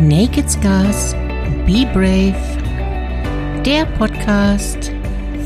Naked Scars, Be Brave, der Podcast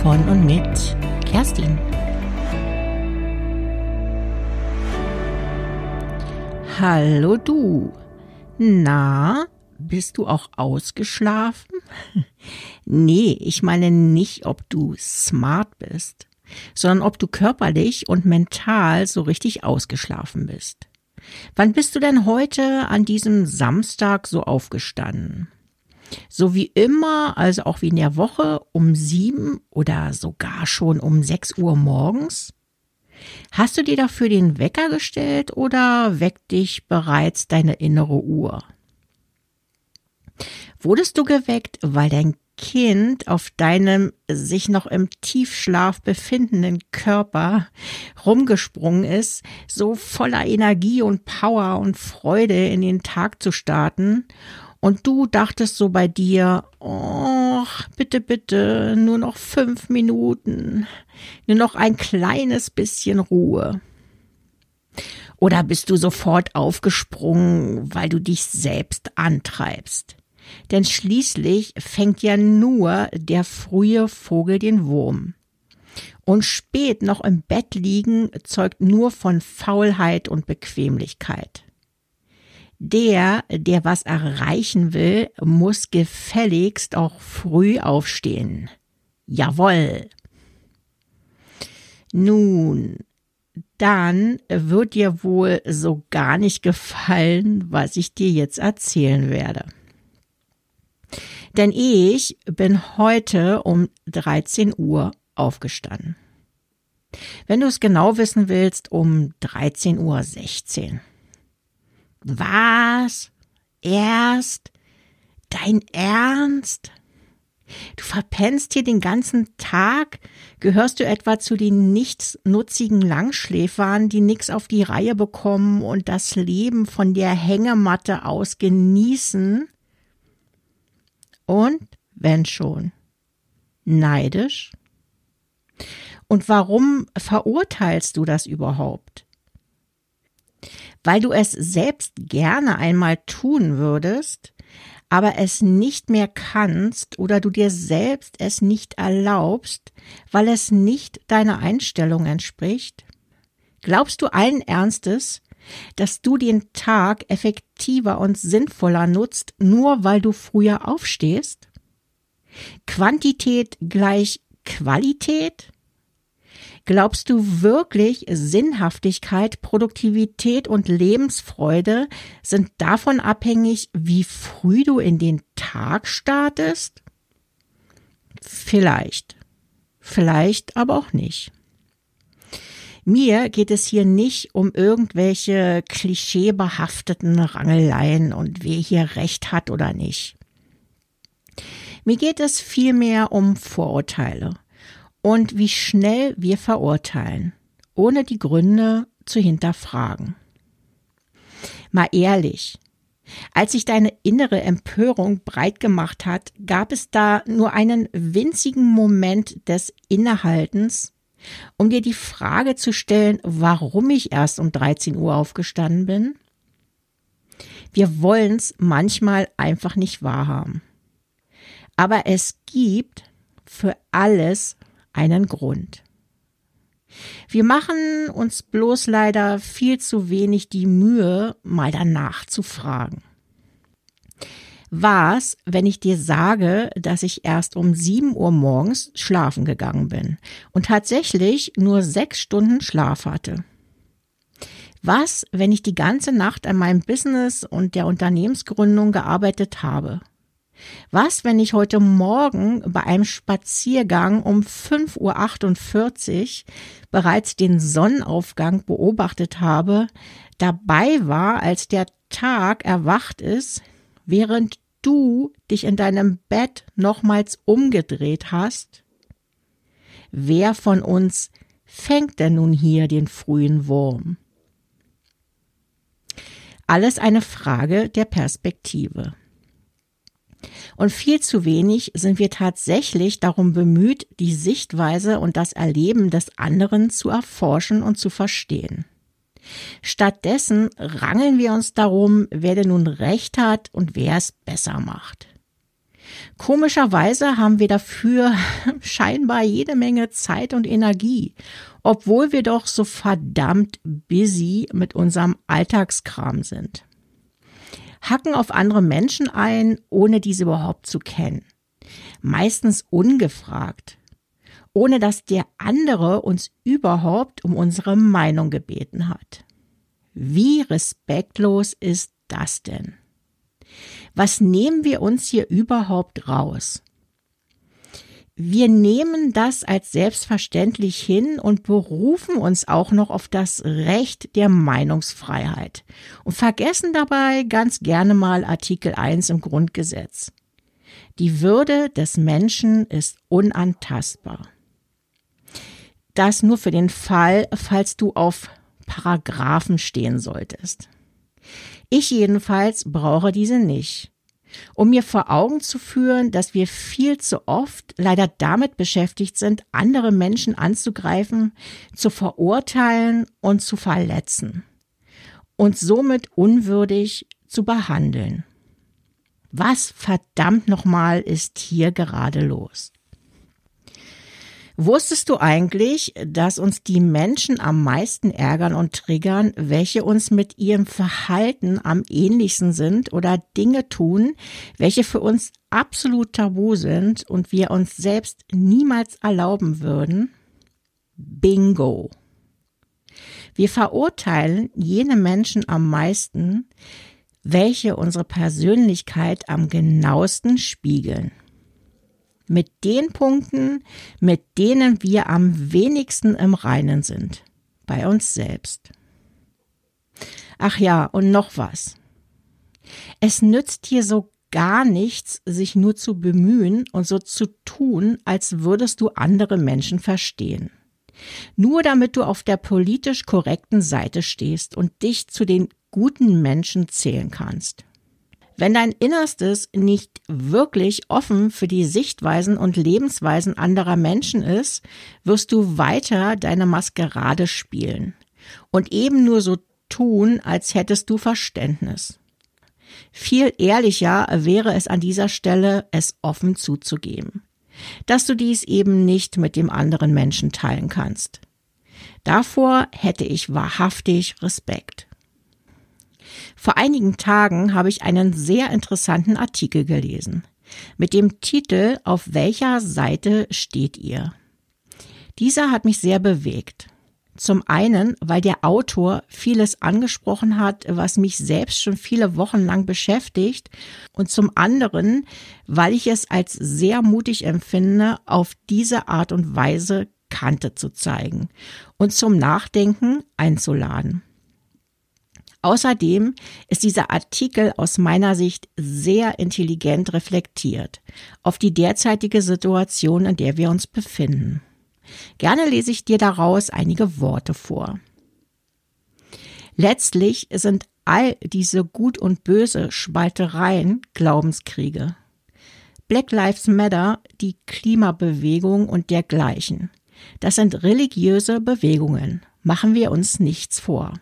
von und mit Kerstin. Hallo du. Na, bist du auch ausgeschlafen? nee, ich meine nicht, ob du smart bist, sondern ob du körperlich und mental so richtig ausgeschlafen bist. Wann bist du denn heute an diesem Samstag so aufgestanden? So wie immer, also auch wie in der Woche, um sieben oder sogar schon um sechs Uhr morgens? Hast du dir dafür den Wecker gestellt oder weckt dich bereits deine innere Uhr? Wurdest du geweckt, weil dein Kind auf deinem sich noch im Tiefschlaf befindenden Körper rumgesprungen ist, so voller Energie und Power und Freude in den Tag zu starten, und du dachtest so bei dir, oh, bitte, bitte, nur noch fünf Minuten, nur noch ein kleines bisschen Ruhe. Oder bist du sofort aufgesprungen, weil du dich selbst antreibst? Denn schließlich fängt ja nur der frühe Vogel den Wurm. Und spät noch im Bett liegen zeugt nur von Faulheit und Bequemlichkeit. Der, der was erreichen will, muss gefälligst auch früh aufstehen. Jawoll. Nun, dann wird dir wohl so gar nicht gefallen, was ich dir jetzt erzählen werde. Denn ich bin heute um 13 Uhr aufgestanden. Wenn du es genau wissen willst, um 13.16 Uhr. Was? Erst? Dein Ernst? Du verpennst hier den ganzen Tag? Gehörst du etwa zu den nichtsnutzigen Langschläfern, die nix auf die Reihe bekommen und das Leben von der Hängematte aus genießen? Und wenn schon, neidisch? Und warum verurteilst du das überhaupt? Weil du es selbst gerne einmal tun würdest, aber es nicht mehr kannst oder du dir selbst es nicht erlaubst, weil es nicht deiner Einstellung entspricht? Glaubst du allen Ernstes, dass du den Tag effektiver und sinnvoller nutzt, nur weil du früher aufstehst? Quantität gleich Qualität? Glaubst du wirklich, Sinnhaftigkeit, Produktivität und Lebensfreude sind davon abhängig, wie früh du in den Tag startest? Vielleicht. Vielleicht aber auch nicht. Mir geht es hier nicht um irgendwelche klischeebehafteten Rangeleien und wer hier recht hat oder nicht. Mir geht es vielmehr um Vorurteile und wie schnell wir verurteilen, ohne die Gründe zu hinterfragen. Mal ehrlich, als sich deine innere Empörung breit gemacht hat, gab es da nur einen winzigen Moment des Innehaltens um dir die Frage zu stellen, warum ich erst um 13 Uhr aufgestanden bin? Wir wollen's manchmal einfach nicht wahrhaben. Aber es gibt für alles einen Grund. Wir machen uns bloß leider viel zu wenig die Mühe, mal danach zu fragen. Was, wenn ich dir sage, dass ich erst um sieben Uhr morgens schlafen gegangen bin und tatsächlich nur sechs Stunden Schlaf hatte? Was, wenn ich die ganze Nacht an meinem Business und der Unternehmensgründung gearbeitet habe? Was, wenn ich heute Morgen bei einem Spaziergang um 5.48 Uhr bereits den Sonnenaufgang beobachtet habe, dabei war, als der Tag erwacht ist, während du dich in deinem Bett nochmals umgedreht hast? Wer von uns fängt denn nun hier den frühen Wurm? Alles eine Frage der Perspektive. Und viel zu wenig sind wir tatsächlich darum bemüht, die Sichtweise und das Erleben des anderen zu erforschen und zu verstehen. Stattdessen rangeln wir uns darum, wer denn nun recht hat und wer es besser macht. Komischerweise haben wir dafür scheinbar jede Menge Zeit und Energie, obwohl wir doch so verdammt busy mit unserem Alltagskram sind. Hacken auf andere Menschen ein, ohne diese überhaupt zu kennen. Meistens ungefragt, ohne dass der andere uns überhaupt um unsere Meinung gebeten hat. Wie respektlos ist das denn? Was nehmen wir uns hier überhaupt raus? Wir nehmen das als selbstverständlich hin und berufen uns auch noch auf das Recht der Meinungsfreiheit und vergessen dabei ganz gerne mal Artikel 1 im Grundgesetz. Die Würde des Menschen ist unantastbar. Das nur für den Fall, falls du auf Paragraphen stehen solltest. Ich jedenfalls brauche diese nicht. Um mir vor Augen zu führen, dass wir viel zu oft leider damit beschäftigt sind, andere Menschen anzugreifen, zu verurteilen und zu verletzen und somit unwürdig zu behandeln. Was verdammt nochmal ist hier gerade los? Wusstest du eigentlich, dass uns die Menschen am meisten ärgern und triggern, welche uns mit ihrem Verhalten am ähnlichsten sind oder Dinge tun, welche für uns absolut tabu sind und wir uns selbst niemals erlauben würden? Bingo. Wir verurteilen jene Menschen am meisten, welche unsere Persönlichkeit am genauesten spiegeln mit den Punkten, mit denen wir am wenigsten im Reinen sind, bei uns selbst. Ach ja, und noch was. Es nützt hier so gar nichts, sich nur zu bemühen und so zu tun, als würdest du andere Menschen verstehen. Nur damit du auf der politisch korrekten Seite stehst und dich zu den guten Menschen zählen kannst. Wenn dein Innerstes nicht wirklich offen für die Sichtweisen und Lebensweisen anderer Menschen ist, wirst du weiter deine Maskerade spielen und eben nur so tun, als hättest du Verständnis. Viel ehrlicher wäre es an dieser Stelle, es offen zuzugeben, dass du dies eben nicht mit dem anderen Menschen teilen kannst. Davor hätte ich wahrhaftig Respekt. Vor einigen Tagen habe ich einen sehr interessanten Artikel gelesen mit dem Titel Auf welcher Seite steht ihr? Dieser hat mich sehr bewegt. Zum einen, weil der Autor vieles angesprochen hat, was mich selbst schon viele Wochen lang beschäftigt und zum anderen, weil ich es als sehr mutig empfinde, auf diese Art und Weise Kante zu zeigen und zum Nachdenken einzuladen. Außerdem ist dieser Artikel aus meiner Sicht sehr intelligent reflektiert auf die derzeitige Situation, in der wir uns befinden. Gerne lese ich dir daraus einige Worte vor. Letztlich sind all diese Gut und Böse Spaltereien Glaubenskriege. Black Lives Matter, die Klimabewegung und dergleichen. Das sind religiöse Bewegungen. Machen wir uns nichts vor.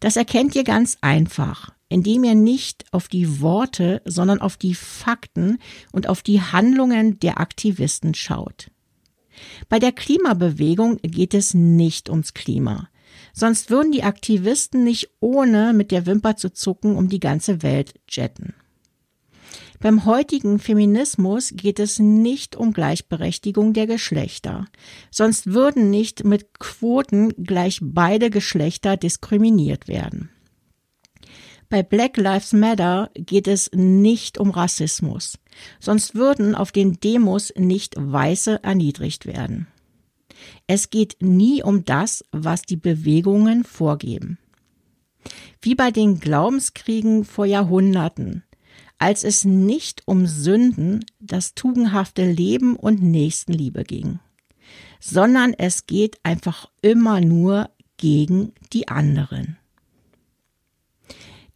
Das erkennt ihr ganz einfach, indem ihr nicht auf die Worte, sondern auf die Fakten und auf die Handlungen der Aktivisten schaut. Bei der Klimabewegung geht es nicht ums Klima. Sonst würden die Aktivisten nicht ohne mit der Wimper zu zucken um die ganze Welt jetten. Beim heutigen Feminismus geht es nicht um Gleichberechtigung der Geschlechter. Sonst würden nicht mit Quoten gleich beide Geschlechter diskriminiert werden. Bei Black Lives Matter geht es nicht um Rassismus. Sonst würden auf den Demos nicht Weiße erniedrigt werden. Es geht nie um das, was die Bewegungen vorgeben. Wie bei den Glaubenskriegen vor Jahrhunderten als es nicht um Sünden, das tugendhafte Leben und Nächstenliebe ging, sondern es geht einfach immer nur gegen die anderen.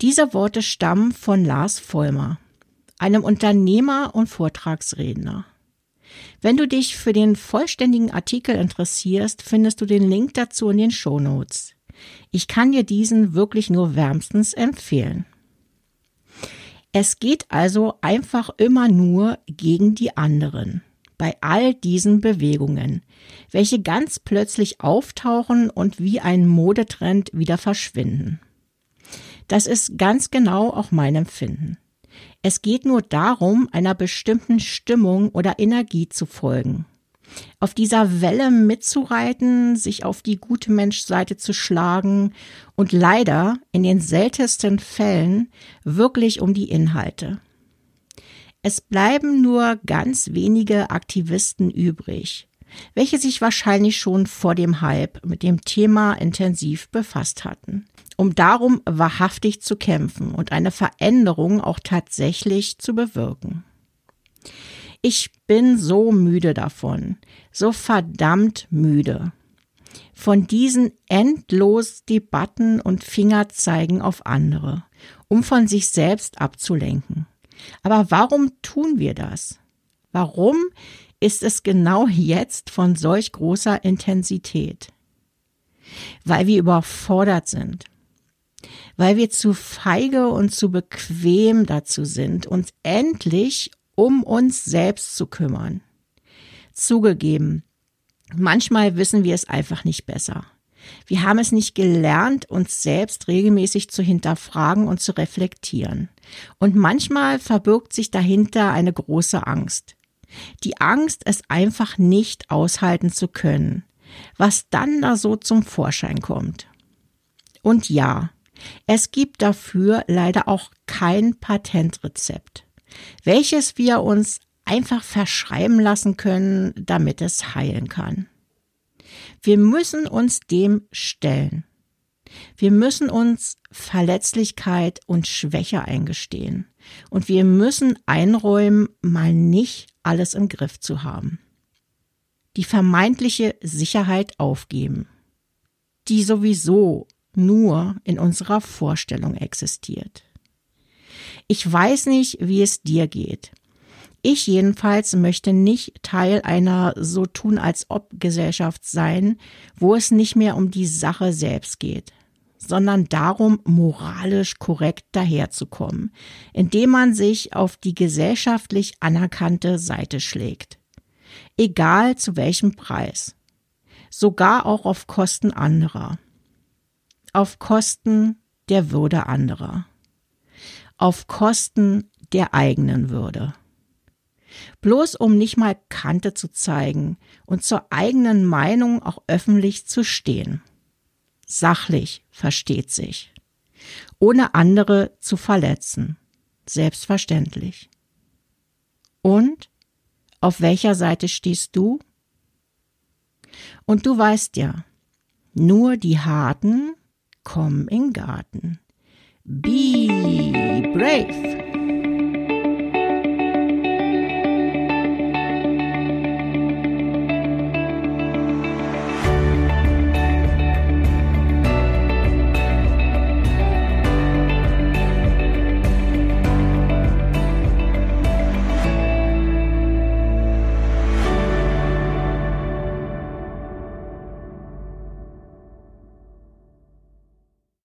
Diese Worte stammen von Lars Vollmer, einem Unternehmer und Vortragsredner. Wenn du dich für den vollständigen Artikel interessierst, findest du den Link dazu in den Show Notes. Ich kann dir diesen wirklich nur wärmstens empfehlen. Es geht also einfach immer nur gegen die anderen bei all diesen Bewegungen, welche ganz plötzlich auftauchen und wie ein Modetrend wieder verschwinden. Das ist ganz genau auch mein Empfinden. Es geht nur darum, einer bestimmten Stimmung oder Energie zu folgen. Auf dieser Welle mitzureiten, sich auf die gute Menschseite zu schlagen und leider in den seltensten Fällen wirklich um die Inhalte. Es bleiben nur ganz wenige Aktivisten übrig, welche sich wahrscheinlich schon vor dem Hype mit dem Thema intensiv befasst hatten um darum wahrhaftig zu kämpfen und eine Veränderung auch tatsächlich zu bewirken. Ich bin so müde davon, so verdammt müde. Von diesen endlos Debatten und Fingerzeigen auf andere, um von sich selbst abzulenken. Aber warum tun wir das? Warum ist es genau jetzt von solch großer Intensität? Weil wir überfordert sind, weil wir zu feige und zu bequem dazu sind, uns endlich um uns selbst zu kümmern. Zugegeben, manchmal wissen wir es einfach nicht besser. Wir haben es nicht gelernt, uns selbst regelmäßig zu hinterfragen und zu reflektieren. Und manchmal verbirgt sich dahinter eine große Angst. Die Angst, es einfach nicht aushalten zu können, was dann da so zum Vorschein kommt. Und ja, es gibt dafür leider auch kein Patentrezept, welches wir uns einfach verschreiben lassen können, damit es heilen kann. Wir müssen uns dem stellen. Wir müssen uns Verletzlichkeit und Schwäche eingestehen. Und wir müssen einräumen, mal nicht alles im Griff zu haben. Die vermeintliche Sicherheit aufgeben, die sowieso nur in unserer Vorstellung existiert. Ich weiß nicht, wie es dir geht. Ich jedenfalls möchte nicht Teil einer so tun als ob Gesellschaft sein, wo es nicht mehr um die Sache selbst geht, sondern darum, moralisch korrekt daherzukommen, indem man sich auf die gesellschaftlich anerkannte Seite schlägt. Egal zu welchem Preis. Sogar auch auf Kosten anderer auf Kosten der Würde anderer, auf Kosten der eigenen Würde. Bloß um nicht mal Kante zu zeigen und zur eigenen Meinung auch öffentlich zu stehen. Sachlich versteht sich. Ohne andere zu verletzen. Selbstverständlich. Und auf welcher Seite stehst du? Und du weißt ja, nur die Harten Komm in Garten. Be brave.